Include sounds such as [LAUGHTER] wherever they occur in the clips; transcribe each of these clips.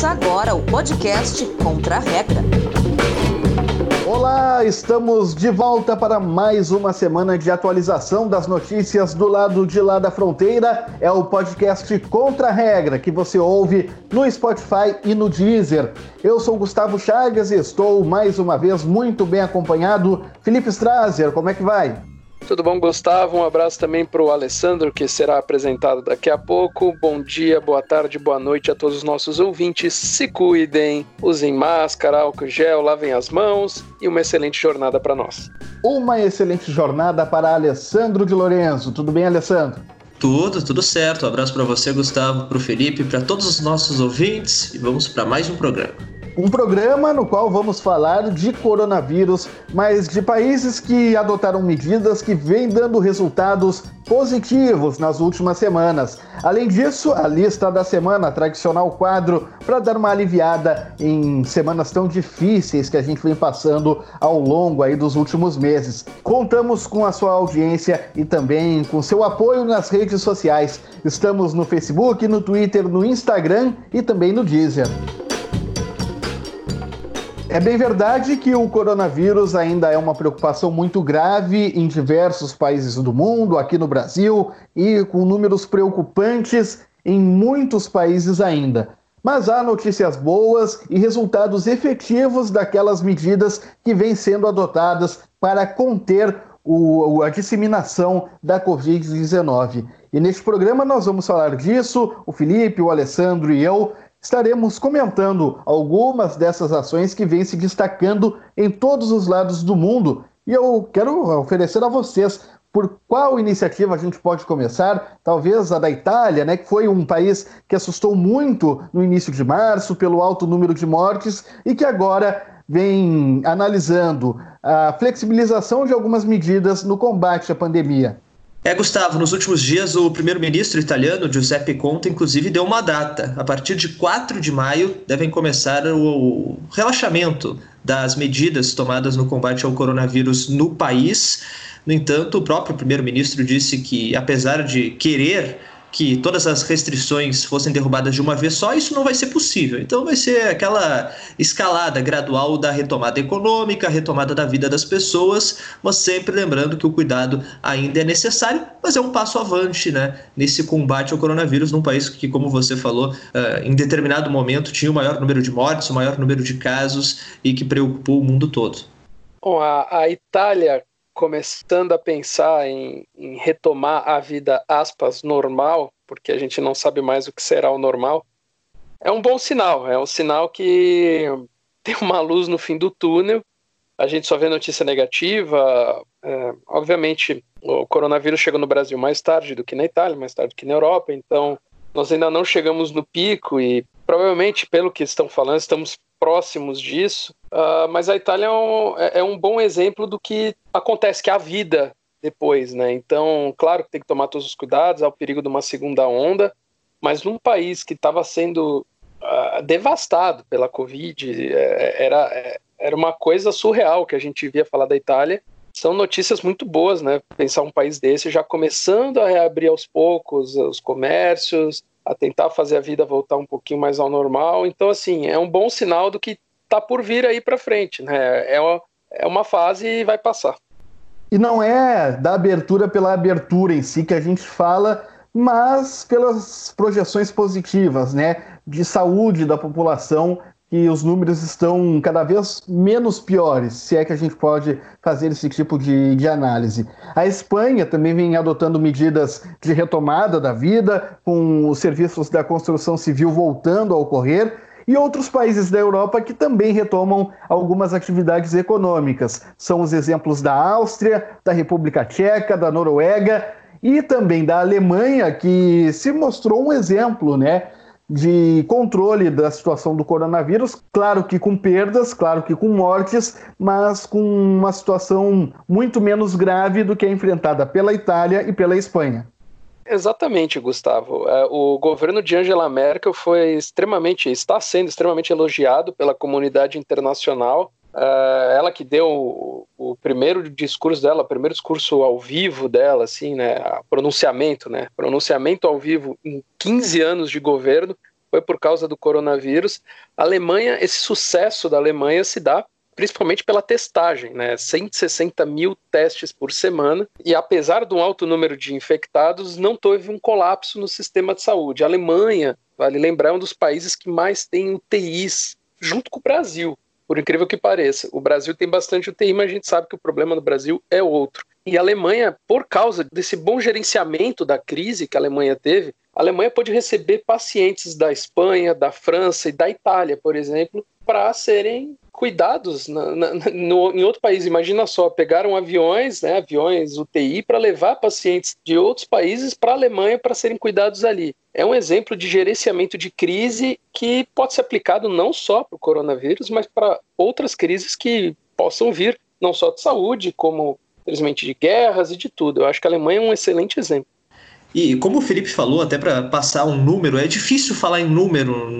Começa agora o podcast Contra a Regra. Olá, estamos de volta para mais uma semana de atualização das notícias do lado de lá da fronteira. É o podcast Contra a Regra que você ouve no Spotify e no Deezer. Eu sou Gustavo Chagas e estou mais uma vez muito bem acompanhado. Felipe Strazer, como é que vai? Tudo bom, Gustavo? Um abraço também para o Alessandro, que será apresentado daqui a pouco. Bom dia, boa tarde, boa noite a todos os nossos ouvintes. Se cuidem, usem máscara, álcool gel, lavem as mãos e uma excelente jornada para nós. Uma excelente jornada para Alessandro de Lorenzo. Tudo bem, Alessandro? Tudo, tudo certo. Um abraço para você, Gustavo, para o Felipe, para todos os nossos ouvintes e vamos para mais um programa. Um programa no qual vamos falar de coronavírus, mas de países que adotaram medidas que vêm dando resultados positivos nas últimas semanas. Além disso, a lista da semana, tradicional quadro para dar uma aliviada em semanas tão difíceis que a gente vem passando ao longo aí dos últimos meses. Contamos com a sua audiência e também com seu apoio nas redes sociais. Estamos no Facebook, no Twitter, no Instagram e também no Deezer. É bem verdade que o coronavírus ainda é uma preocupação muito grave em diversos países do mundo, aqui no Brasil, e com números preocupantes em muitos países ainda. Mas há notícias boas e resultados efetivos daquelas medidas que vêm sendo adotadas para conter o, a disseminação da Covid-19. E neste programa nós vamos falar disso, o Felipe, o Alessandro e eu, estaremos comentando algumas dessas ações que vêm se destacando em todos os lados do mundo. E eu quero oferecer a vocês por qual iniciativa a gente pode começar? Talvez a da Itália, né, que foi um país que assustou muito no início de março pelo alto número de mortes e que agora vem analisando a flexibilização de algumas medidas no combate à pandemia. É, Gustavo, nos últimos dias o primeiro-ministro italiano Giuseppe Conte, inclusive, deu uma data. A partir de 4 de maio devem começar o relaxamento das medidas tomadas no combate ao coronavírus no país. No entanto, o próprio primeiro-ministro disse que, apesar de querer que todas as restrições fossem derrubadas de uma vez só, isso não vai ser possível. Então vai ser aquela escalada gradual da retomada econômica, retomada da vida das pessoas, mas sempre lembrando que o cuidado ainda é necessário, mas é um passo avante né, nesse combate ao coronavírus num país que, como você falou, uh, em determinado momento tinha o maior número de mortes, o maior número de casos e que preocupou o mundo todo. Bom, a, a Itália começando a pensar em, em, retomar a vida, aspas, normal, porque a gente não sabe mais o que será o normal, é um bom sinal. É um sinal que [LAUGHS] tem uma luz no fim do túnel. A gente só vê notícia negativa. É, obviamente, o coronavírus chegou no Brasil mais tarde do que na Itália, mais tarde do que na Europa, então nós ainda não chegamos no pico e provavelmente, pelo que estão falando, estamos próximos disso. Uh, mas a Itália é um, é, é um, bom exemplo do que acontece, que é a vida depois, né? Então, claro que tem que tomar todos os cuidados, há o perigo de uma segunda onda, mas num país que estava sendo uh, devastado pela Covid, é, era, é, era uma coisa surreal que a gente via falar da Itália. São notícias muito boas, né? Pensar um país desse já começando a reabrir aos poucos os comércios, a tentar fazer a vida voltar um pouquinho mais ao normal. Então, assim, é um bom sinal do que está por vir aí para frente, né? É uma, é uma fase e vai passar. E não é da abertura pela abertura em si que a gente fala, mas pelas projeções positivas, né, de saúde da população que os números estão cada vez menos piores, se é que a gente pode fazer esse tipo de, de análise. A Espanha também vem adotando medidas de retomada da vida, com os serviços da construção civil voltando a ocorrer, e outros países da Europa que também retomam algumas atividades econômicas. São os exemplos da Áustria, da República Tcheca, da Noruega e também da Alemanha, que se mostrou um exemplo, né? De controle da situação do coronavírus, claro que com perdas, claro que com mortes, mas com uma situação muito menos grave do que a enfrentada pela Itália e pela Espanha. Exatamente, Gustavo. É, o governo de Angela Merkel foi extremamente, está sendo extremamente elogiado pela comunidade internacional Uh, ela que deu o, o, primeiro discurso dela, o primeiro discurso ao vivo dela, assim, né, pronunciamento, né, pronunciamento ao vivo em 15 anos de governo, foi por causa do coronavírus. A Alemanha, esse sucesso da Alemanha se dá principalmente pela testagem, né? 160 mil testes por semana, e apesar do alto número de infectados, não teve um colapso no sistema de saúde. A Alemanha, vale lembrar, é um dos países que mais tem UTIs, junto com o Brasil, por incrível que pareça. O Brasil tem bastante UTI, mas a gente sabe que o problema no Brasil é outro. E a Alemanha, por causa desse bom gerenciamento da crise que a Alemanha teve, a Alemanha pode receber pacientes da Espanha, da França e da Itália, por exemplo, para serem cuidados na, na, no, em outro país. Imagina só, pegaram aviões, né, aviões UTI, para levar pacientes de outros países para a Alemanha para serem cuidados ali. É um exemplo de gerenciamento de crise que pode ser aplicado não só para o coronavírus, mas para outras crises que possam vir, não só de saúde, como, infelizmente, de guerras e de tudo. Eu acho que a Alemanha é um excelente exemplo. E como o Felipe falou, até para passar um número, é difícil falar em número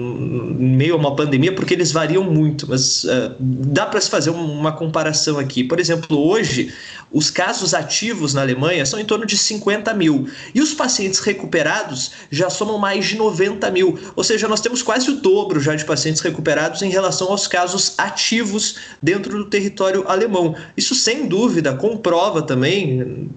em meio a uma pandemia porque eles variam muito, mas uh, dá para se fazer uma comparação aqui. Por exemplo, hoje os casos ativos na Alemanha são em torno de 50 mil e os pacientes recuperados já somam mais de 90 mil, ou seja, nós temos quase o dobro já de pacientes recuperados em relação aos casos ativos dentro do território alemão. Isso sem dúvida comprova também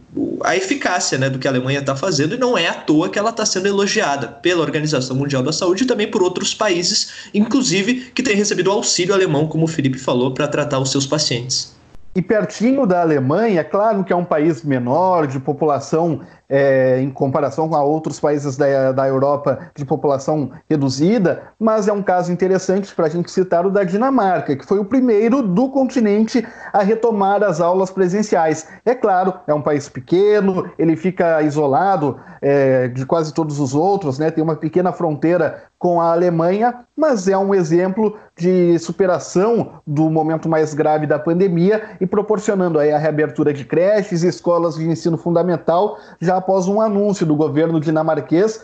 a eficácia né, do que a Alemanha está fazendo não é à toa que ela está sendo elogiada pela Organização Mundial da Saúde e também por outros países, inclusive que têm recebido auxílio alemão, como o Felipe falou, para tratar os seus pacientes. E pertinho da Alemanha, claro que é um país menor, de população é, em comparação a outros países da, da Europa de população reduzida, mas é um caso interessante para a gente citar o da Dinamarca, que foi o primeiro do continente a retomar as aulas presenciais. É claro, é um país pequeno, ele fica isolado é, de quase todos os outros, né? tem uma pequena fronteira com a Alemanha, mas é um exemplo de superação do momento mais grave da pandemia e proporcionando aí a reabertura de creches e escolas de ensino fundamental já após um anúncio do governo dinamarquês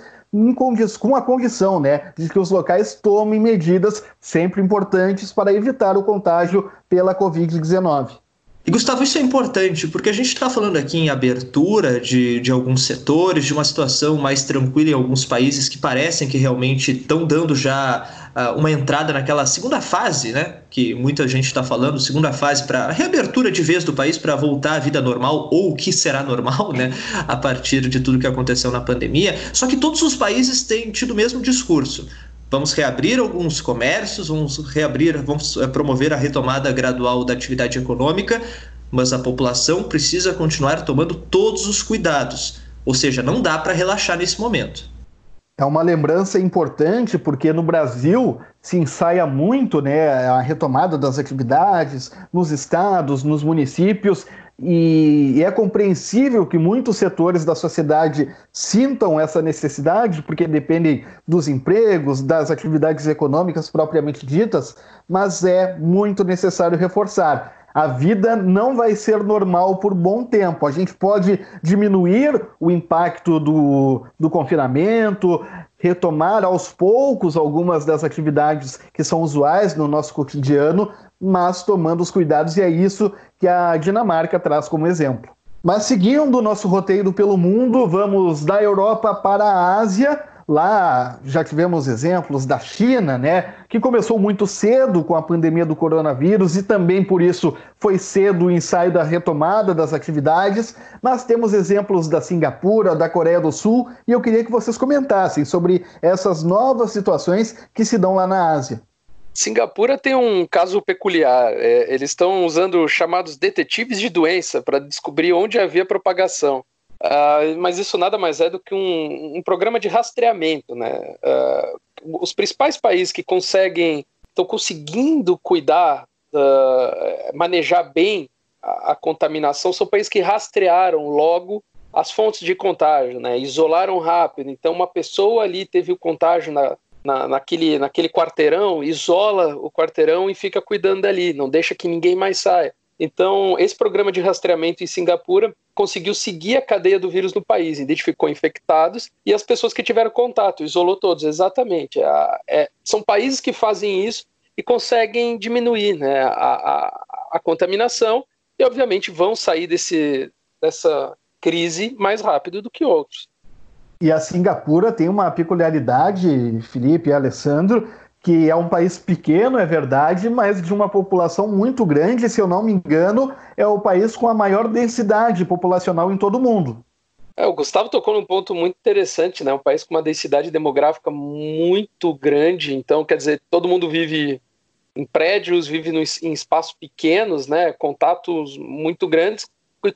com a condição né, de que os locais tomem medidas sempre importantes para evitar o contágio pela Covid-19. E Gustavo, isso é importante, porque a gente está falando aqui em abertura de, de alguns setores, de uma situação mais tranquila em alguns países que parecem que realmente estão dando já uh, uma entrada naquela segunda fase, né? Que muita gente está falando, segunda fase para reabertura de vez do país para voltar à vida normal, ou o que será normal, né? A partir de tudo que aconteceu na pandemia. Só que todos os países têm tido o mesmo discurso. Vamos reabrir alguns comércios, vamos reabrir, vamos eh, promover a retomada gradual da atividade econômica, mas a população precisa continuar tomando todos os cuidados. Ou seja, não dá para relaxar nesse momento. É uma lembrança importante porque no Brasil se ensaia muito né, a retomada das atividades nos estados, nos municípios, e é compreensível que muitos setores da sociedade sintam essa necessidade, porque dependem dos empregos, das atividades econômicas propriamente ditas, mas é muito necessário reforçar. A vida não vai ser normal por bom tempo. A gente pode diminuir o impacto do, do confinamento, retomar aos poucos algumas das atividades que são usuais no nosso cotidiano, mas tomando os cuidados, e é isso que a Dinamarca traz como exemplo. Mas seguindo o nosso roteiro pelo mundo, vamos da Europa para a Ásia. Lá já tivemos exemplos da China, né, que começou muito cedo com a pandemia do coronavírus e também por isso foi cedo o ensaio da retomada das atividades. Mas temos exemplos da Singapura, da Coreia do Sul e eu queria que vocês comentassem sobre essas novas situações que se dão lá na Ásia. Singapura tem um caso peculiar. É, eles estão usando chamados detetives de doença para descobrir onde havia propagação. Uh, mas isso nada mais é do que um, um programa de rastreamento. Né? Uh, os principais países que conseguem, estão conseguindo cuidar, uh, manejar bem a, a, contaminação são países que rastrearam logo as fontes de contágio, né? isolaram rápido. Então, uma pessoa ali teve o contágio na, na, naquele, naquele quarteirão, isola o quarteirão e fica cuidando dali, não deixa que ninguém mais saia. Então, esse programa de rastreamento em Singapura conseguiu seguir a cadeia do vírus no país, identificou infectados e as pessoas que tiveram contato, isolou todos, exatamente. É, é, são países que fazem isso e conseguem diminuir né, a, a, a, contaminação e, obviamente, vão sair desse, dessa crise mais rápido do que outros. E a Singapura tem uma peculiaridade, Felipe e Alessandro, que é um país pequeno, é verdade, mas de uma população muito grande, se eu não me engano, é o país com a maior densidade populacional em todo o mundo. É, o Gustavo tocou num ponto muito interessante, né? Um país com uma densidade demográfica muito grande, então quer dizer, todo mundo vive em prédios, vive no, em espaços pequenos, né? Contatos muito grandes.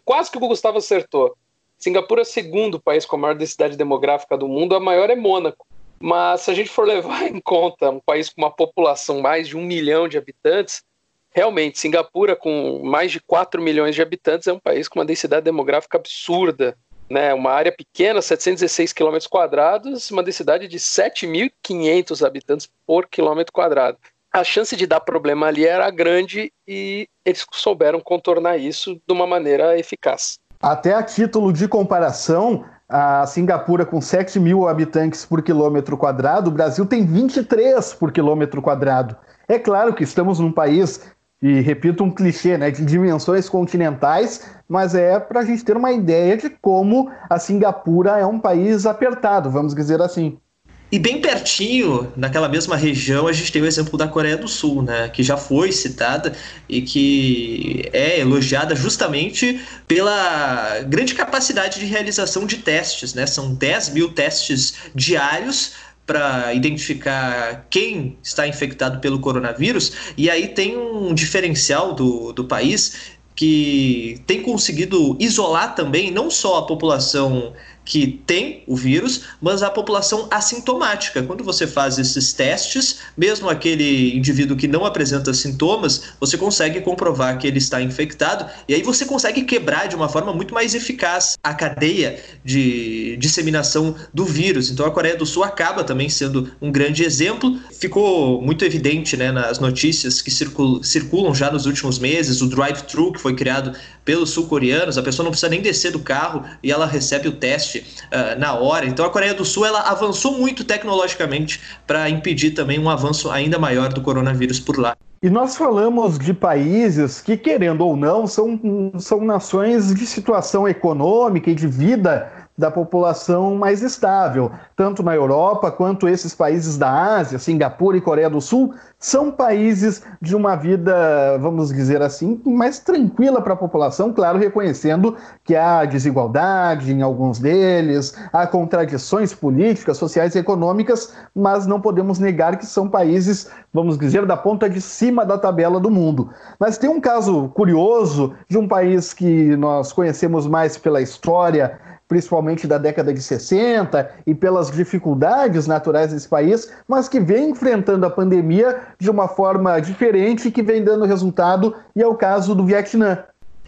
Quase que o Gustavo acertou. Singapura é o segundo país com a maior densidade demográfica do mundo, a maior é Mônaco. Mas se a gente for [LAUGHS] levar em conta um país com uma população mais de um milhão de habitantes, realmente, Singapura, com mais de 4 milhões de habitantes, é um país com uma densidade demográfica absurda. Né? Uma área pequena, 716 quilômetros quadrados, uma densidade de 7.500 habitantes por quilômetro quadrado. A chance de dar problema ali era grande e eles souberam contornar isso de uma maneira eficaz. Até a título de comparação, a Singapura com 7 mil habitantes por quilômetro quadrado, o Brasil tem 23 por quilômetro quadrado. É claro que estamos num país, e repito um clichê, né, de dimensões continentais, mas é para a gente ter uma ideia de como a Singapura é um país apertado, vamos dizer assim. E bem pertinho, naquela mesma região, a gente tem o exemplo da Coreia do Sul, né, que já foi citada e que é elogiada justamente pela grande capacidade de realização de testes. Né? São 10 mil testes diários para identificar quem está infectado pelo coronavírus, e aí tem um diferencial do, do país que tem conseguido isolar também não só a população que tem o vírus, mas a população assintomática. Quando você faz esses testes, mesmo aquele indivíduo que não apresenta sintomas, você consegue comprovar que ele está infectado e aí você consegue quebrar de uma forma muito mais eficaz a cadeia de disseminação do vírus. Então a Coreia do Sul acaba também sendo um grande exemplo. Ficou muito evidente né, nas notícias que circulam já nos últimos meses, o drive-thru que foi criado pelos sul-coreanos, a pessoa não precisa nem descer do carro e ela recebe o teste uh, na hora. Então a Coreia do Sul ela avançou muito tecnologicamente para impedir também um avanço ainda maior do coronavírus por lá. E nós falamos de países que, querendo ou não, são, são nações de situação econômica e de vida da população mais estável, tanto na Europa quanto esses países da Ásia, Singapura e Coreia do Sul, são países de uma vida, vamos dizer assim, mais tranquila para a população, claro, reconhecendo que há desigualdade em alguns deles, há contradições políticas, sociais e econômicas, mas não podemos negar que são países, vamos dizer, da ponta de cima da tabela do mundo. Mas tem um caso curioso de um país que nós conhecemos mais pela história principalmente da década de 60 e pelas dificuldades naturais desse país, mas que vem enfrentando a pandemia de uma forma diferente e que vem dando resultado, e é o caso do Vietnã.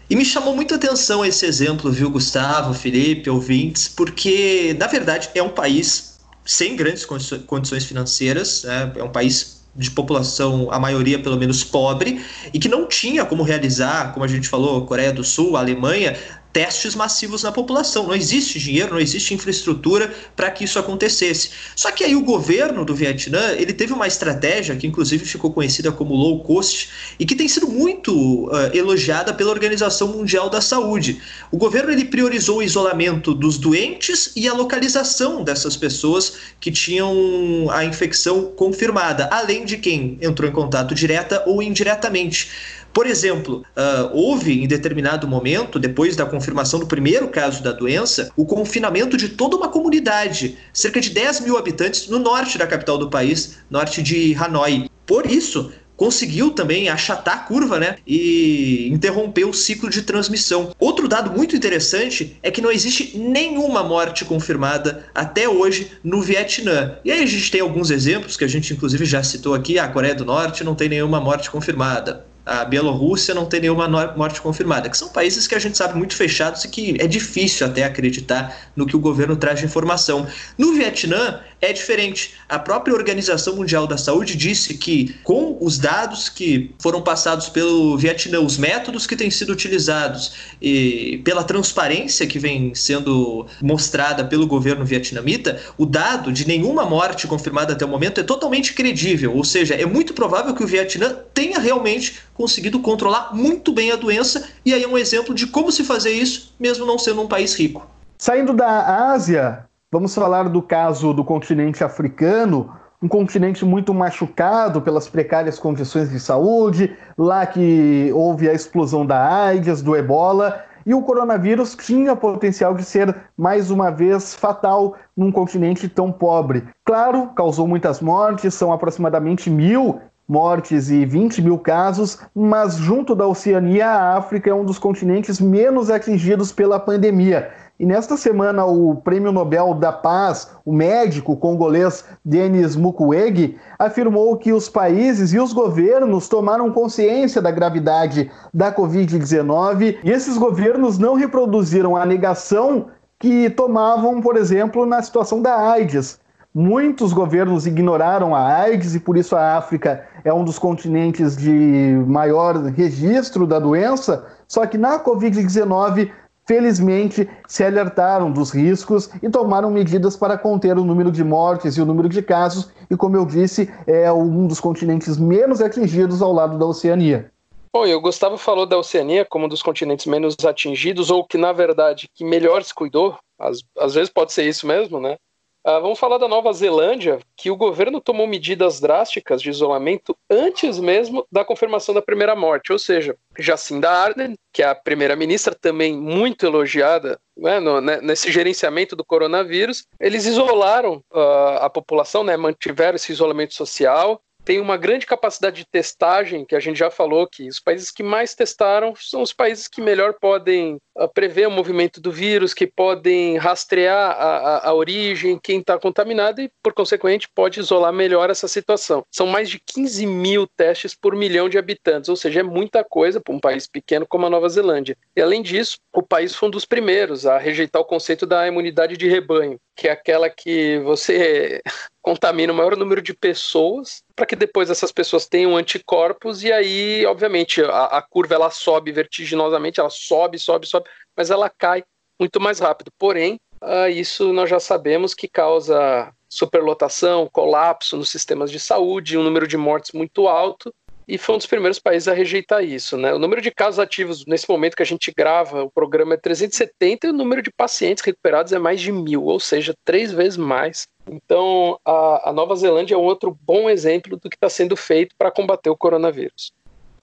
E me chamou muita atenção esse exemplo, viu, Gustavo, Felipe, ouvintes, porque, na verdade, é um país sem grandes condições financeiras, né? é um país de população, a maioria pelo menos pobre, e que não tinha como realizar, como a gente falou, Coreia do Sul, Alemanha, testes massivos na população. Não existe dinheiro, não existe infraestrutura para que isso acontecesse. Só que aí o governo do Vietnã, ele teve uma estratégia que inclusive ficou conhecida como low cost e que tem sido muito uh, elogiada pela Organização Mundial da Saúde. O governo ele priorizou o isolamento dos doentes e a localização dessas pessoas que tinham a infecção confirmada, além de quem entrou em contato direta ou indiretamente. Por exemplo, uh, houve em determinado momento, depois da confirmação do primeiro caso da doença, o confinamento de toda uma comunidade, cerca de 10 mil habitantes, no norte da capital do país, norte de Hanoi. Por isso, conseguiu também achatar a curva, né? E interromper o ciclo de transmissão. Outro dado muito interessante é que não existe nenhuma morte confirmada até hoje no Vietnã. E aí a gente tem alguns exemplos que a gente inclusive já citou aqui, a Coreia do Norte não tem nenhuma morte confirmada a Bielorrússia não tem nenhuma morte confirmada, que são países que a gente sabe muito fechados e que é difícil até acreditar no que o governo traz de informação. No Vietnã é diferente. A própria Organização Mundial da Saúde disse que com os dados que foram passados pelo Vietnã, os métodos que têm sido utilizados e pela transparência que vem sendo mostrada pelo governo vietnamita, o dado de nenhuma morte confirmada até o momento é totalmente credível, ou seja, é muito provável que o Vietnã tenha realmente conseguido controlar muito bem a doença, e aí é um exemplo de como se fazer isso, mesmo não sendo um país rico. Saindo da Ásia, Vamos falar do caso do continente africano, um continente muito machucado pelas precárias condições de saúde, lá que houve a explosão da AIDS, do ebola, e o coronavírus tinha potencial de ser mais uma vez fatal num continente tão pobre. Claro, causou muitas mortes, são aproximadamente mil mortes e 20 mil casos, mas junto da Oceania, a África é um dos continentes menos atingidos pela pandemia. E nesta semana, o Prêmio Nobel da Paz, o médico congolês Denis Mukwege, afirmou que os países e os governos tomaram consciência da gravidade da Covid-19 e esses governos não reproduziram a negação que tomavam, por exemplo, na situação da AIDS. Muitos governos ignoraram a AIDS e por isso a África é um dos continentes de maior registro da doença. Só que na Covid-19 felizmente se alertaram dos riscos e tomaram medidas para conter o número de mortes e o número de casos, e como eu disse, é um dos continentes menos atingidos ao lado da Oceania. Bom, o Gustavo falou da Oceania como um dos continentes menos atingidos, ou que, na verdade, que melhor se cuidou, às, às vezes pode ser isso mesmo, né? Uh, vamos falar da Nova Zelândia, que o governo tomou medidas drásticas de isolamento antes mesmo da confirmação da primeira morte, ou seja, Jacinda Ardern, que é a primeira-ministra, também muito elogiada né, no, né, nesse gerenciamento do coronavírus, eles isolaram uh, a população, né, mantiveram esse isolamento social, tem uma grande capacidade de testagem, que a gente já falou que os países que mais testaram são os países que melhor podem uh, prever o movimento do vírus, que podem rastrear a, a, a origem, quem está contaminado e, por consequente, pode isolar melhor essa situação. São mais de 15 mil testes por milhão de habitantes, ou seja, é muita coisa para um país pequeno como a Nova Zelândia. E, além disso, o país foi um dos primeiros a rejeitar o conceito da imunidade de rebanho, que é aquela que você [LAUGHS] contamina o maior número de pessoas para que depois essas pessoas tenham anticorpos e aí, obviamente, a, a, curva ela sobe vertiginosamente, ela sobe, sobe, sobe, mas ela cai muito mais rápido. Porém, uh, isso nós já sabemos que causa superlotação, colapso nos sistemas de saúde, um número de mortes muito alto e foi um dos primeiros países a rejeitar isso. Né? O número de casos ativos nesse momento que a gente grava o programa é 370 e o número de pacientes recuperados é mais de mil, ou seja, três vezes mais. Então, a, a Nova Zelândia é um outro bom exemplo do que está sendo feito para combater o coronavírus.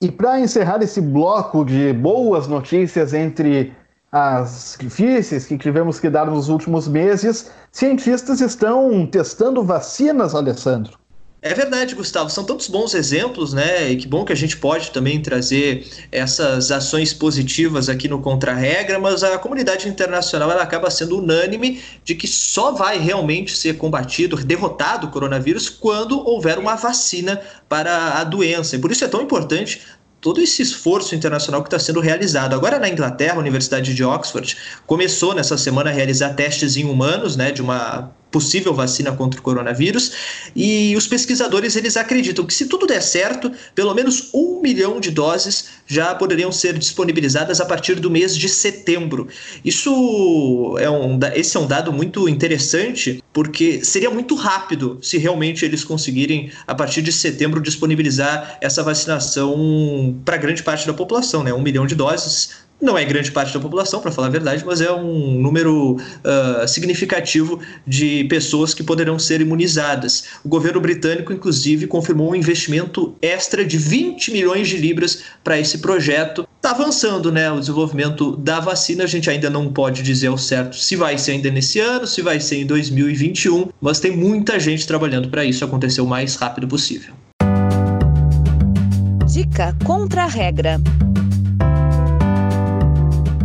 E para encerrar esse bloco de boas notícias entre as difíceis que tivemos que dar nos últimos meses, cientistas estão testando vacinas, Alessandro. É verdade, Gustavo. São tantos bons exemplos, né? E que bom que a gente pode também trazer essas ações positivas aqui no Contra-Regra, mas a comunidade internacional ela acaba sendo unânime de que só vai realmente ser combatido, derrotado o coronavírus quando houver uma vacina para a doença. E por isso é tão importante todo esse esforço internacional que está sendo realizado. Agora, na Inglaterra, a Universidade de Oxford começou nessa semana a realizar testes em humanos, né, de uma possível vacina contra o coronavírus. E os pesquisadores eles acreditam que se tudo der certo, pelo menos um milhão de doses já poderiam ser disponibilizadas a partir do mês de setembro. Isso é um, esse é um dado muito interessante porque seria muito rápido se realmente eles conseguirem a partir de setembro disponibilizar essa vacinação para grande parte da população, né? Um milhão de doses não é grande parte da população, para falar a verdade, mas é um número uh, significativo de pessoas que poderão ser imunizadas. O governo britânico, inclusive, confirmou um investimento extra de 20 milhões de libras para esse projeto. Está avançando né, o desenvolvimento da vacina, a gente ainda não pode dizer ao certo se vai ser ainda nesse ano, se vai ser em 2021, mas tem muita gente trabalhando para isso acontecer o mais rápido possível. Dica contra a regra.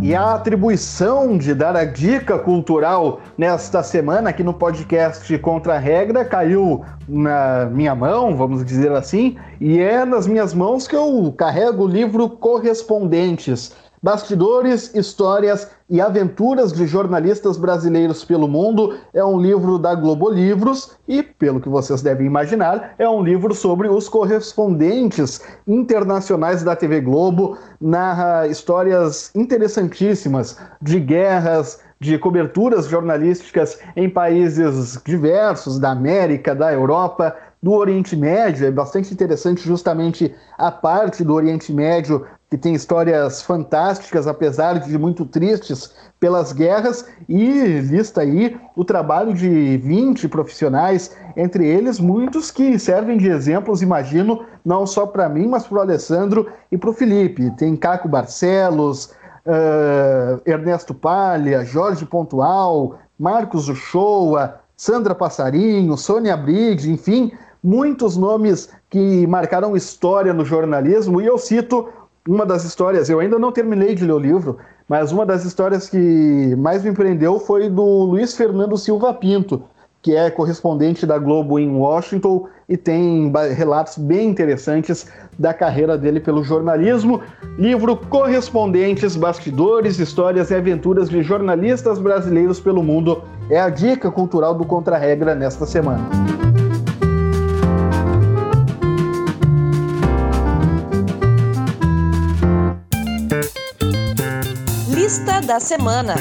E a atribuição de dar a dica cultural nesta semana aqui no podcast Contra a Regra caiu na minha mão, vamos dizer assim, e é nas minhas mãos que eu carrego o livro Correspondentes Bastidores, Histórias e Aventuras de Jornalistas Brasileiros pelo Mundo é um livro da Globo Livros e, pelo que vocês devem imaginar, é um livro sobre os correspondentes internacionais da TV Globo. Narra histórias interessantíssimas de guerras, de coberturas jornalísticas em países diversos da América, da Europa, do Oriente Médio. É bastante interessante justamente a parte do Oriente Médio que tem histórias fantásticas, apesar de muito tristes pelas guerras, e lista aí o trabalho de 20 profissionais, entre eles muitos que servem de exemplos, imagino, não só para mim, mas para o Alessandro e para o Felipe. Tem Caco Barcelos, uh, Ernesto Palha, Jorge Pontual, Marcos Uchoa, Sandra Passarinho, Sônia Briggs, enfim, muitos nomes que marcaram história no jornalismo, e eu cito uma das histórias, eu ainda não terminei de ler o livro, mas uma das histórias que mais me prendeu foi do Luiz Fernando Silva Pinto, que é correspondente da Globo em Washington e tem relatos bem interessantes da carreira dele pelo jornalismo. Livro Correspondentes, Bastidores, Histórias e Aventuras de Jornalistas Brasileiros pelo Mundo é a dica cultural do Contra-Regra nesta semana. Lista da semana.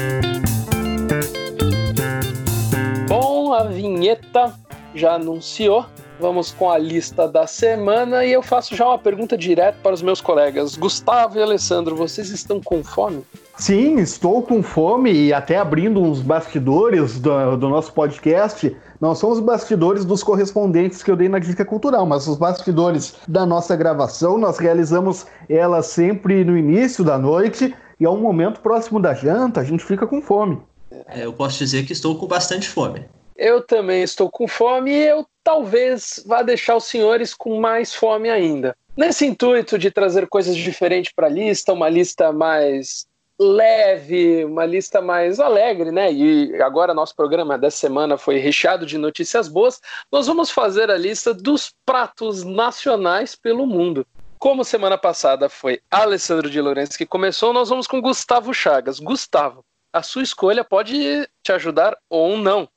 Bom, a vinheta já anunciou. Vamos com a lista da semana e eu faço já uma pergunta direto para os meus colegas. Gustavo e Alessandro, vocês estão com fome? Sim, estou com fome e até abrindo uns bastidores do, do nosso podcast. Não são os bastidores dos correspondentes que eu dei na Dica Cultural, mas os bastidores da nossa gravação. Nós realizamos ela sempre no início da noite e é um momento próximo da janta, a gente fica com fome. É, eu posso dizer que estou com bastante fome. Eu também estou com fome e eu talvez vá deixar os senhores com mais fome ainda. Nesse intuito de trazer coisas diferentes para a lista, uma lista mais leve, uma lista mais alegre, né? E agora nosso programa dessa semana foi recheado de notícias boas. Nós vamos fazer a lista dos pratos nacionais pelo mundo. Como semana passada foi Alessandro de Lourenço que começou, nós vamos com Gustavo Chagas. Gustavo, a sua escolha pode te ajudar ou não.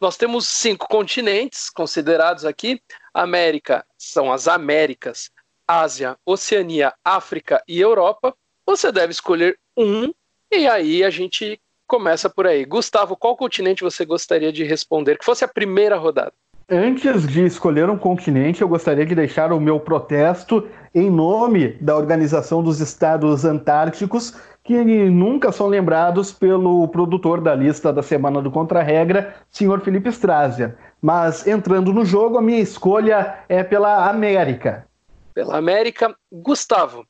Nós temos cinco continentes considerados aqui. América são as Américas, Ásia, Oceania, África e Europa. Você deve escolher um e aí a gente começa por aí. Gustavo, qual continente você gostaria de responder? Que fosse a primeira rodada. Antes de escolher um continente, eu gostaria de deixar o meu protesto em nome da Organização dos Estados Antárticos, que nunca são lembrados pelo produtor da lista da Semana do Contra-Regra, senhor Felipe Strazia. Mas entrando no jogo, a minha escolha é pela América. Pela América, Gustavo.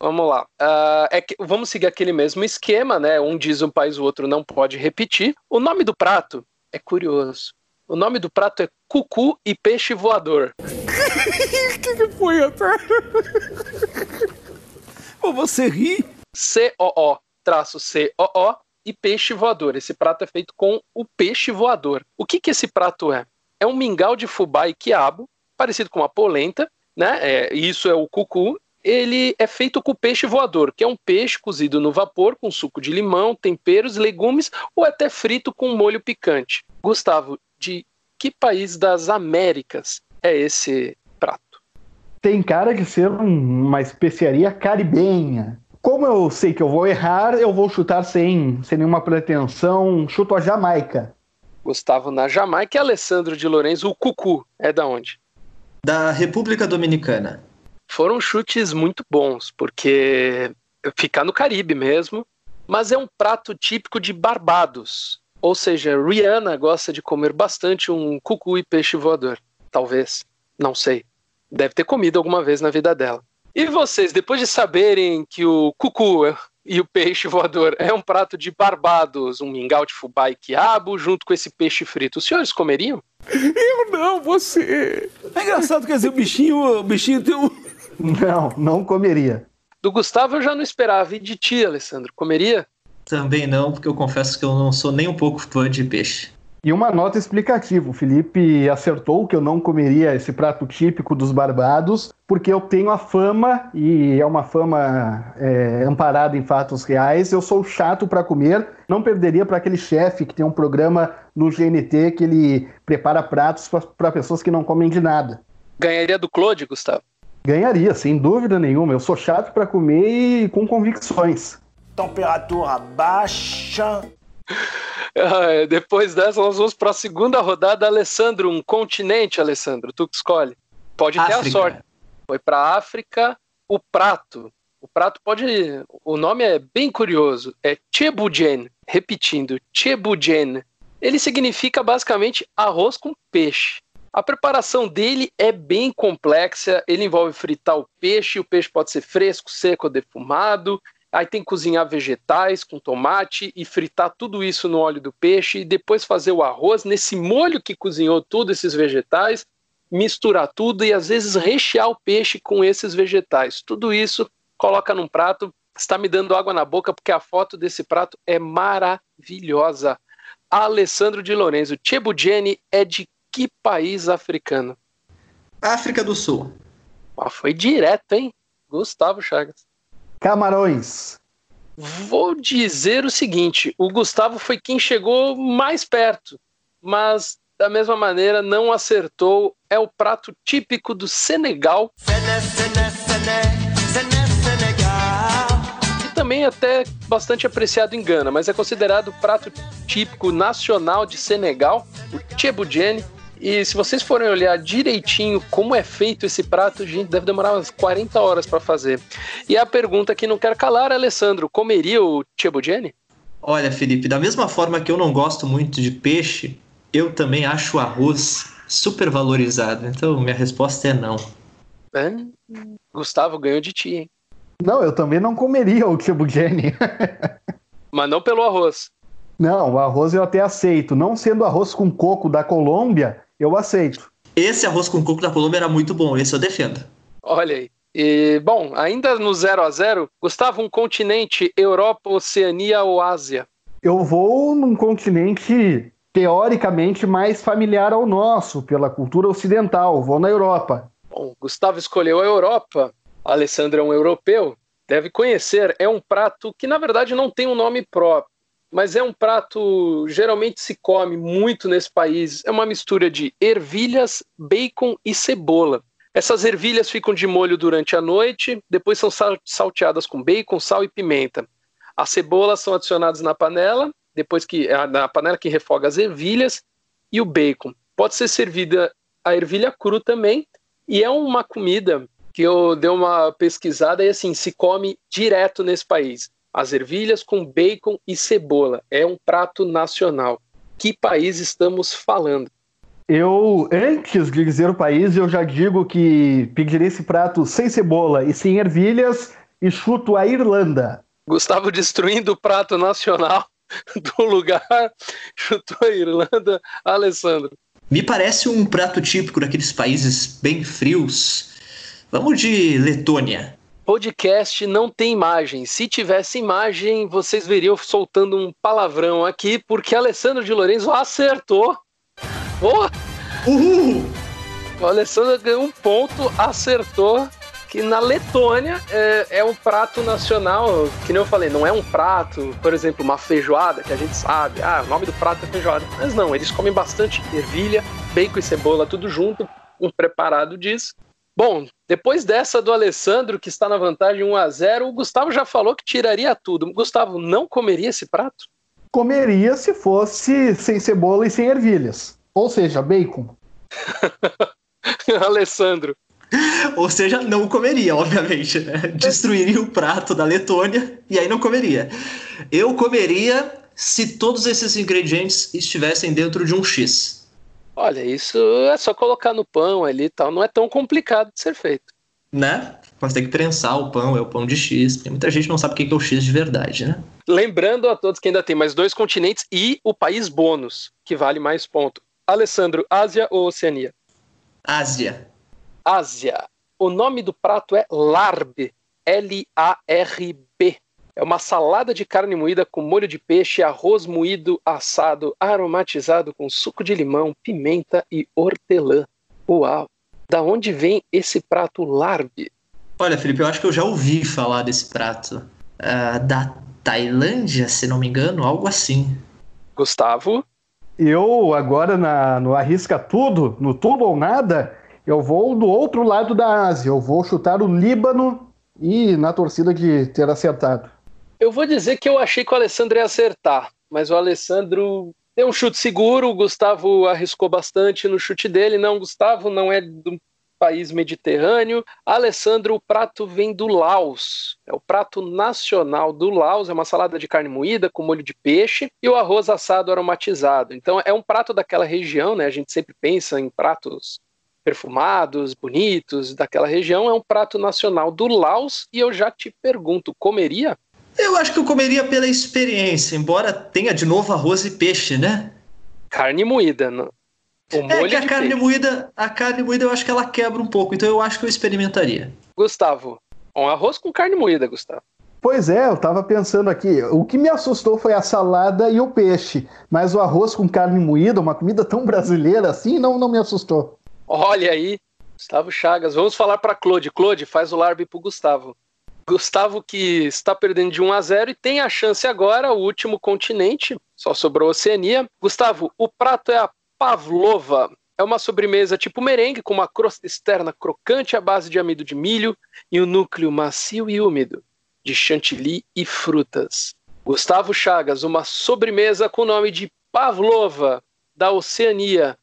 Vamos lá. Uh, é que, vamos seguir aquele mesmo esquema, né? Um diz um país, o outro não pode repetir. O nome do prato é curioso. O nome do prato é cucu e peixe voador. O [LAUGHS] que, que foi, Antônio? Você ri? C-O-O, traço C-O-O e peixe voador. Esse prato é feito com o peixe voador. O que, que esse prato é? É um mingau de fubá e quiabo, parecido com uma polenta, né? É, isso é o cucu. Ele é feito com peixe voador, que é um peixe cozido no vapor com suco de limão, temperos, legumes ou até frito com molho picante. Gustavo, de que país das Américas é esse prato? Tem cara de ser um, uma especiaria caribenha. Como eu sei que eu vou errar, eu vou chutar sem, sem nenhuma pretensão. Chuto a Jamaica. Gustavo na Jamaica e Alessandro de Lourenço, o cucu, é da onde? Da República Dominicana. Foram chutes muito bons, porque fica no Caribe mesmo, mas é um prato típico de Barbados. Ou seja, Rihanna gosta de comer bastante um cucu e peixe voador. Talvez. Não sei. Deve ter comido alguma vez na vida dela. E vocês, depois de saberem que o cucu e o peixe voador é um prato de Barbados, um mingau de fubá e quiabo, junto com esse peixe frito, os senhores comeriam? Eu não, você. É engraçado, quer dizer, o bichinho, o bichinho tem um. Não, não comeria. Do Gustavo eu já não esperava. E de ti, Alessandro, comeria? Também não, porque eu confesso que eu não sou nem um pouco fã de peixe. E uma nota explicativa: o Felipe acertou que eu não comeria esse prato típico dos Barbados, porque eu tenho a fama, e é uma fama é, amparada em fatos reais, eu sou chato para comer, não perderia para aquele chefe que tem um programa no GNT que ele prepara pratos para pessoas que não comem de nada. Ganharia do Claude, Gustavo? Ganharia, sem dúvida nenhuma. Eu sou chato para comer e com convicções temperatura baixa. Ah, depois dessa, nós vamos para a segunda rodada. Alessandro, um continente, Alessandro, tu que escolhe. Pode África. ter a sorte. Foi para África. O prato O prato pode. O nome é bem curioso. É chebujen. Repetindo, chebujen. Ele significa basicamente arroz com peixe. A preparação dele é bem complexa. Ele envolve fritar o peixe. O peixe pode ser fresco, seco ou defumado. Aí tem que cozinhar vegetais com tomate e fritar tudo isso no óleo do peixe e depois fazer o arroz nesse molho que cozinhou tudo esses vegetais, misturar tudo e às vezes rechear o peixe com esses vegetais. Tudo isso coloca num prato. Está me dando água na boca porque a foto desse prato é maravilhosa. Alessandro de Lorenzo, Chebugeni é de que país africano? África do Sul. Ah, foi direto, hein? Gustavo Chagas. Camarões. Vou dizer o seguinte: o Gustavo foi quem chegou mais perto, mas da mesma maneira não acertou. É o prato típico do Senegal. E também até bastante apreciado em Gana, mas é considerado o prato típico nacional de Senegal, o chebudjene. E se vocês forem olhar direitinho como é feito esse prato, gente, deve demorar umas 40 horas para fazer. E a pergunta que não quer calar, Alessandro, comeria o chebudjene? Olha, Felipe, da mesma forma que eu não gosto muito de peixe, eu também acho o arroz super valorizado. Então, minha resposta é não. É? Gustavo ganhou de ti, hein? Não, eu também não comeria o chebudjene. [LAUGHS] Mas não pelo arroz. Não, o arroz eu até aceito. Não sendo arroz com coco da Colômbia, eu aceito. Esse arroz com coco da Colômbia era muito bom, esse eu defendo. Olha aí. E, bom, ainda no 0 a 0 Gustavo, um continente, Europa, Oceania ou Ásia? Eu vou num continente teoricamente mais familiar ao nosso, pela cultura ocidental. Vou na Europa. Bom, Gustavo escolheu a Europa. Alessandro é um europeu. Deve conhecer. É um prato que, na verdade, não tem um nome próprio mas é um prato geralmente se come muito nesse país. É uma mistura de ervilhas, bacon e cebola. Essas ervilhas ficam de molho durante a noite, depois são salteadas com bacon, sal e pimenta. As cebolas são adicionadas na panela, depois que na panela que refoga as ervilhas e o bacon. Pode ser servida a ervilha cru também, e é uma comida que eu dei uma pesquisada e assim se come direto nesse país. As ervilhas com bacon e cebola. É um prato nacional. Que país estamos falando? Eu, antes de dizer o país, eu já digo que pedirei esse prato sem cebola e sem ervilhas e chuto a Irlanda. Gustavo destruindo o prato nacional [LAUGHS] do lugar, chutou a Irlanda. Alessandro. Me parece um prato típico daqueles países bem frios. Vamos de Letônia podcast não tem imagem. Se tivesse imagem, vocês veriam soltando um palavrão aqui, porque Alessandro de Lorenzo acertou. Boa! Uhul! O Alessandro ganhou um ponto, acertou que na Letônia é, é um prato nacional, que nem eu falei, não é um prato, por exemplo, uma feijoada, que a gente sabe, ah, o nome do prato é feijoada. Mas não, eles comem bastante ervilha, bacon e cebola, tudo junto, um preparado disso. Bom, depois dessa do Alessandro, que está na vantagem 1 a 0 o Gustavo já falou que tiraria tudo. Gustavo, não comeria esse prato? Comeria se fosse sem cebola e sem ervilhas. Ou seja, bacon. [LAUGHS] Alessandro. Ou seja, não comeria, obviamente. Né? Destruiria o prato da Letônia e aí não comeria. Eu comeria se todos esses ingredientes estivessem dentro de um X. Olha, isso é só colocar no pão ali e tal, não é tão complicado de ser feito. Né? Mas tem que prensar o pão, é o pão de X, porque muita gente não sabe o que é o X de verdade, né? Lembrando a todos que ainda tem mais dois continentes e o país bônus, que vale mais ponto. Alessandro, Ásia ou Oceania? Ásia. Ásia. O nome do prato é larb, L-A-R-B. É uma salada de carne moída com molho de peixe, arroz moído assado, aromatizado com suco de limão, pimenta e hortelã. Uau! Da onde vem esse prato larbe? Olha, Felipe, eu acho que eu já ouvi falar desse prato. Uh, da Tailândia, se não me engano, algo assim. Gustavo? Eu, agora na, no Arrisca Tudo, no Tudo ou Nada, eu vou do outro lado da Ásia. Eu vou chutar o Líbano e na torcida de ter acertado. Eu vou dizer que eu achei que o Alessandro ia acertar, mas o Alessandro deu um chute seguro, o Gustavo arriscou bastante no chute dele. Não, Gustavo não é do país mediterrâneo. Alessandro, o prato vem do Laos. É o prato nacional do Laos. É uma salada de carne moída com molho de peixe e o arroz assado aromatizado. Então é um prato daquela região, né? A gente sempre pensa em pratos perfumados, bonitos daquela região. É um prato nacional do Laos e eu já te pergunto, comeria? Eu acho que eu comeria pela experiência, embora tenha de novo arroz e peixe, né? Carne moída. No... O molho é que a carne peixe. moída, a carne moída eu acho que ela quebra um pouco, então eu acho que eu experimentaria. Gustavo, um arroz com carne moída, Gustavo. Pois é, eu tava pensando aqui. O que me assustou foi a salada e o peixe, mas o arroz com carne moída, uma comida tão brasileira assim, não, não me assustou. Olha aí, Gustavo Chagas. Vamos falar para Claude. Claude, faz o larbe pro Gustavo. Gustavo que está perdendo de 1 a 0 e tem a chance agora, o último continente, só sobrou a Oceania. Gustavo, o prato é a pavlova. É uma sobremesa tipo merengue com uma crosta externa crocante à base de amido de milho e um núcleo macio e úmido de chantilly e frutas. Gustavo Chagas, uma sobremesa com o nome de pavlova da Oceania.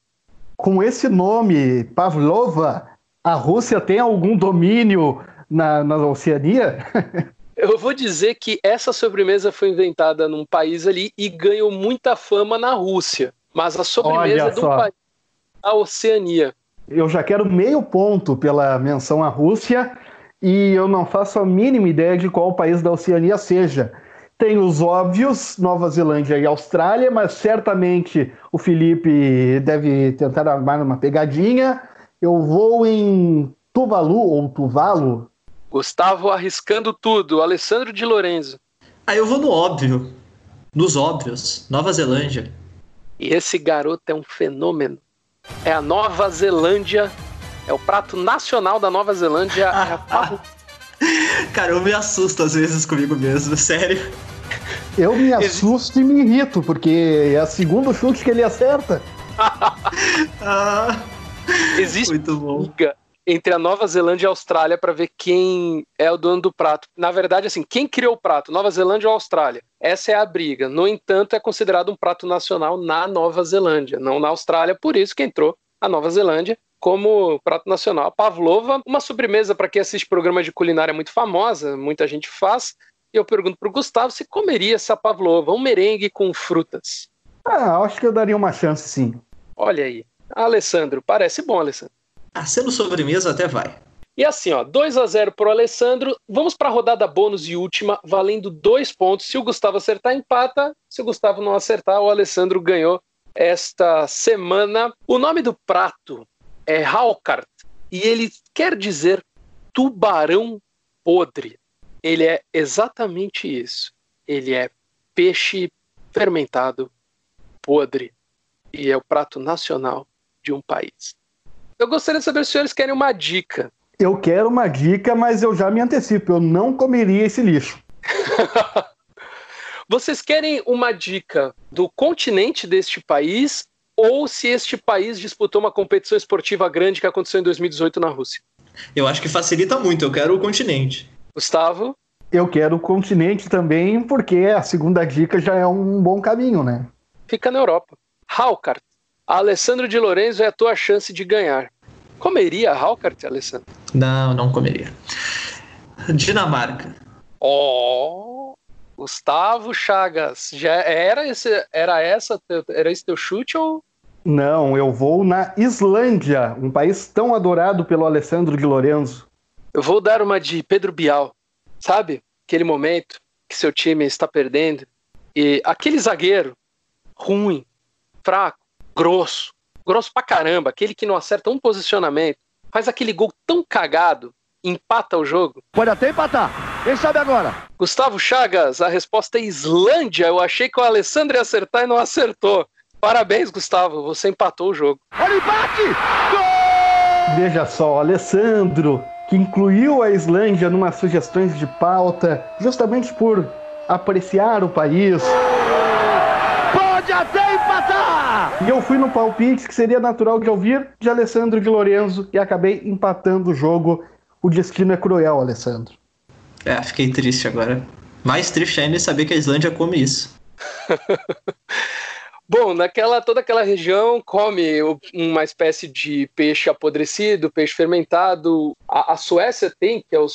Com esse nome, pavlova, a Rússia tem algum domínio na, na Oceania? [LAUGHS] Eu vou dizer que essa sobremesa foi inventada num país ali e ganhou muita fama na Rússia. Mas a sobremesa do país a Oceania. Eu já quero meio ponto pela menção à Rússia e eu não faço a mínima ideia de qual país da Oceania seja. Tem os óbvios, Nova Zelândia e Austrália, mas certamente o Felipe deve tentar armar uma pegadinha. Eu vou em Tuvalu ou Tuvalu, Gustavo arriscando tudo. Alessandro de Lorenzo. Aí ah, eu vou no óbvio. Nos óbvios. Nova Zelândia. E esse garoto é um fenômeno. É a Nova Zelândia. É o prato nacional da Nova Zelândia. é a... [LAUGHS] Cara, eu me assusto às vezes comigo mesmo, [LAUGHS] sério. Eu me assusto e me irrito, porque é a segunda chute que ele acerta. [LAUGHS] ah, Existe Muito bom. Liga entre a Nova Zelândia e a Austrália para ver quem é o dono do prato. Na verdade, assim, quem criou o prato, Nova Zelândia ou Austrália? Essa é a briga. No entanto, é considerado um prato nacional na Nova Zelândia, não na Austrália, por isso que entrou a Nova Zelândia como prato nacional. Pavlova, uma sobremesa para quem assiste programa de culinária muito famosa, muita gente faz. E eu pergunto para o Gustavo se comeria essa pavlova, um merengue com frutas. Ah, acho que eu daria uma chance, sim. Olha aí. Alessandro, parece bom, Alessandro. Ah, sendo sobremesa até vai. E assim, ó, 2 a 0 pro Alessandro. Vamos para a rodada bônus e última, valendo dois pontos. Se o Gustavo acertar, empata. Se o Gustavo não acertar, o Alessandro ganhou esta semana. O nome do prato é Halkart e ele quer dizer tubarão podre. Ele é exatamente isso. Ele é peixe fermentado podre e é o prato nacional de um país. Eu gostaria de saber se os senhores querem uma dica. Eu quero uma dica, mas eu já me antecipo. Eu não comeria esse lixo. [LAUGHS] Vocês querem uma dica do continente deste país ou se este país disputou uma competição esportiva grande que aconteceu em 2018 na Rússia? Eu acho que facilita muito. Eu quero o continente. Gustavo? Eu quero o continente também, porque a segunda dica já é um bom caminho, né? Fica na Europa. Halkart. Alessandro de Lorenzo é a tua chance de ganhar. Comeria Halkart, Alessandro? Não, não comeria. Dinamarca. Ó, oh, Gustavo Chagas. Já era esse, era essa, era esse teu chute ou? Não, eu vou na Islândia, um país tão adorado pelo Alessandro de Lorenzo. Eu vou dar uma de Pedro Bial. Sabe? Aquele momento que seu time está perdendo e aquele zagueiro ruim, fraco, grosso, grosso pra caramba, aquele que não acerta um posicionamento, faz aquele gol tão cagado, empata o jogo. Pode até empatar. Quem sabe agora? Gustavo Chagas, a resposta é Islândia. Eu achei que o Alessandro ia acertar e não acertou. Parabéns, Gustavo, você empatou o jogo. Olha o empate! Gol! Veja só, Alessandro, que incluiu a Islândia numa sugestões de pauta, justamente por apreciar o país. E eu fui no palpite que seria natural de ouvir de Alessandro de Lorenzo e acabei empatando o jogo. O destino é cruel, Alessandro. É, fiquei triste agora. Mais triste ainda é saber que a Islândia come isso. [LAUGHS] Bom, naquela toda aquela região come uma espécie de peixe apodrecido, peixe fermentado. A, a Suécia tem, que é o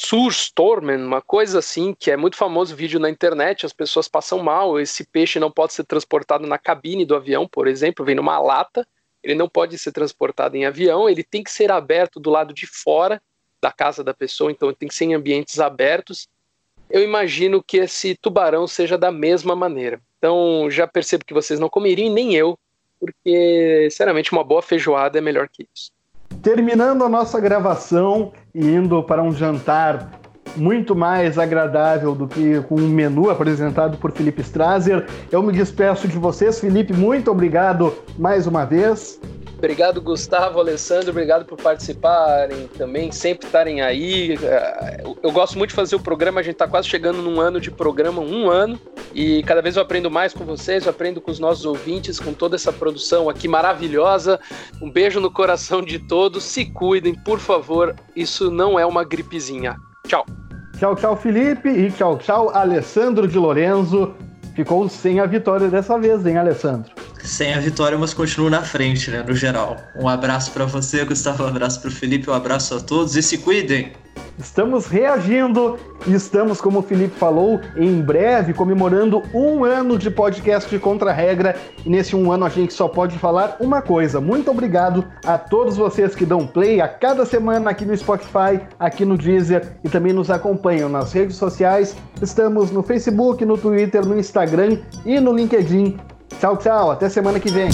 Surstormen, uma coisa assim, que é muito famoso vídeo na internet, as pessoas passam mal, esse peixe não pode ser transportado na cabine do avião, por exemplo, vem numa lata, ele não pode ser transportado em avião, ele tem que ser aberto do lado de fora da casa da pessoa, então tem que ser em ambientes abertos. Eu imagino que esse tubarão seja da mesma maneira. Então já percebo que vocês não comeriam, nem eu, porque, sinceramente, uma boa feijoada é melhor que isso. Terminando a nossa gravação e indo para um jantar muito mais agradável do que com um menu apresentado por Felipe Strazer, eu me despeço de vocês. Felipe, muito obrigado mais uma vez. Obrigado, Gustavo, Alessandro, obrigado por participarem também, sempre estarem aí. É, eu gosto muito de fazer o programa, a gente está quase chegando num ano de programa, um ano, e cada vez eu aprendo mais com vocês, eu aprendo com os nossos ouvintes, com toda essa produção aqui maravilhosa. Um beijo no coração de todos, se cuidem, por favor, isso não é uma gripezinha. Tchau. Tchau, tchau, Felipe, e tchau, tchau, Alessandro de Lorenzo. Ficou sem a vitória dessa vez, hein, Alessandro? sem a vitória, mas continuo na frente, né, no geral. Um abraço para você, Gustavo, um abraço para o Felipe, um abraço a todos e se cuidem. Estamos reagindo e estamos, como o Felipe falou, em breve comemorando um ano de podcast de Contra Regra. E nesse um ano a gente só pode falar uma coisa. Muito obrigado a todos vocês que dão play a cada semana aqui no Spotify, aqui no Deezer e também nos acompanham nas redes sociais. Estamos no Facebook, no Twitter, no Instagram e no LinkedIn. Tchau, tchau. Até semana que vem.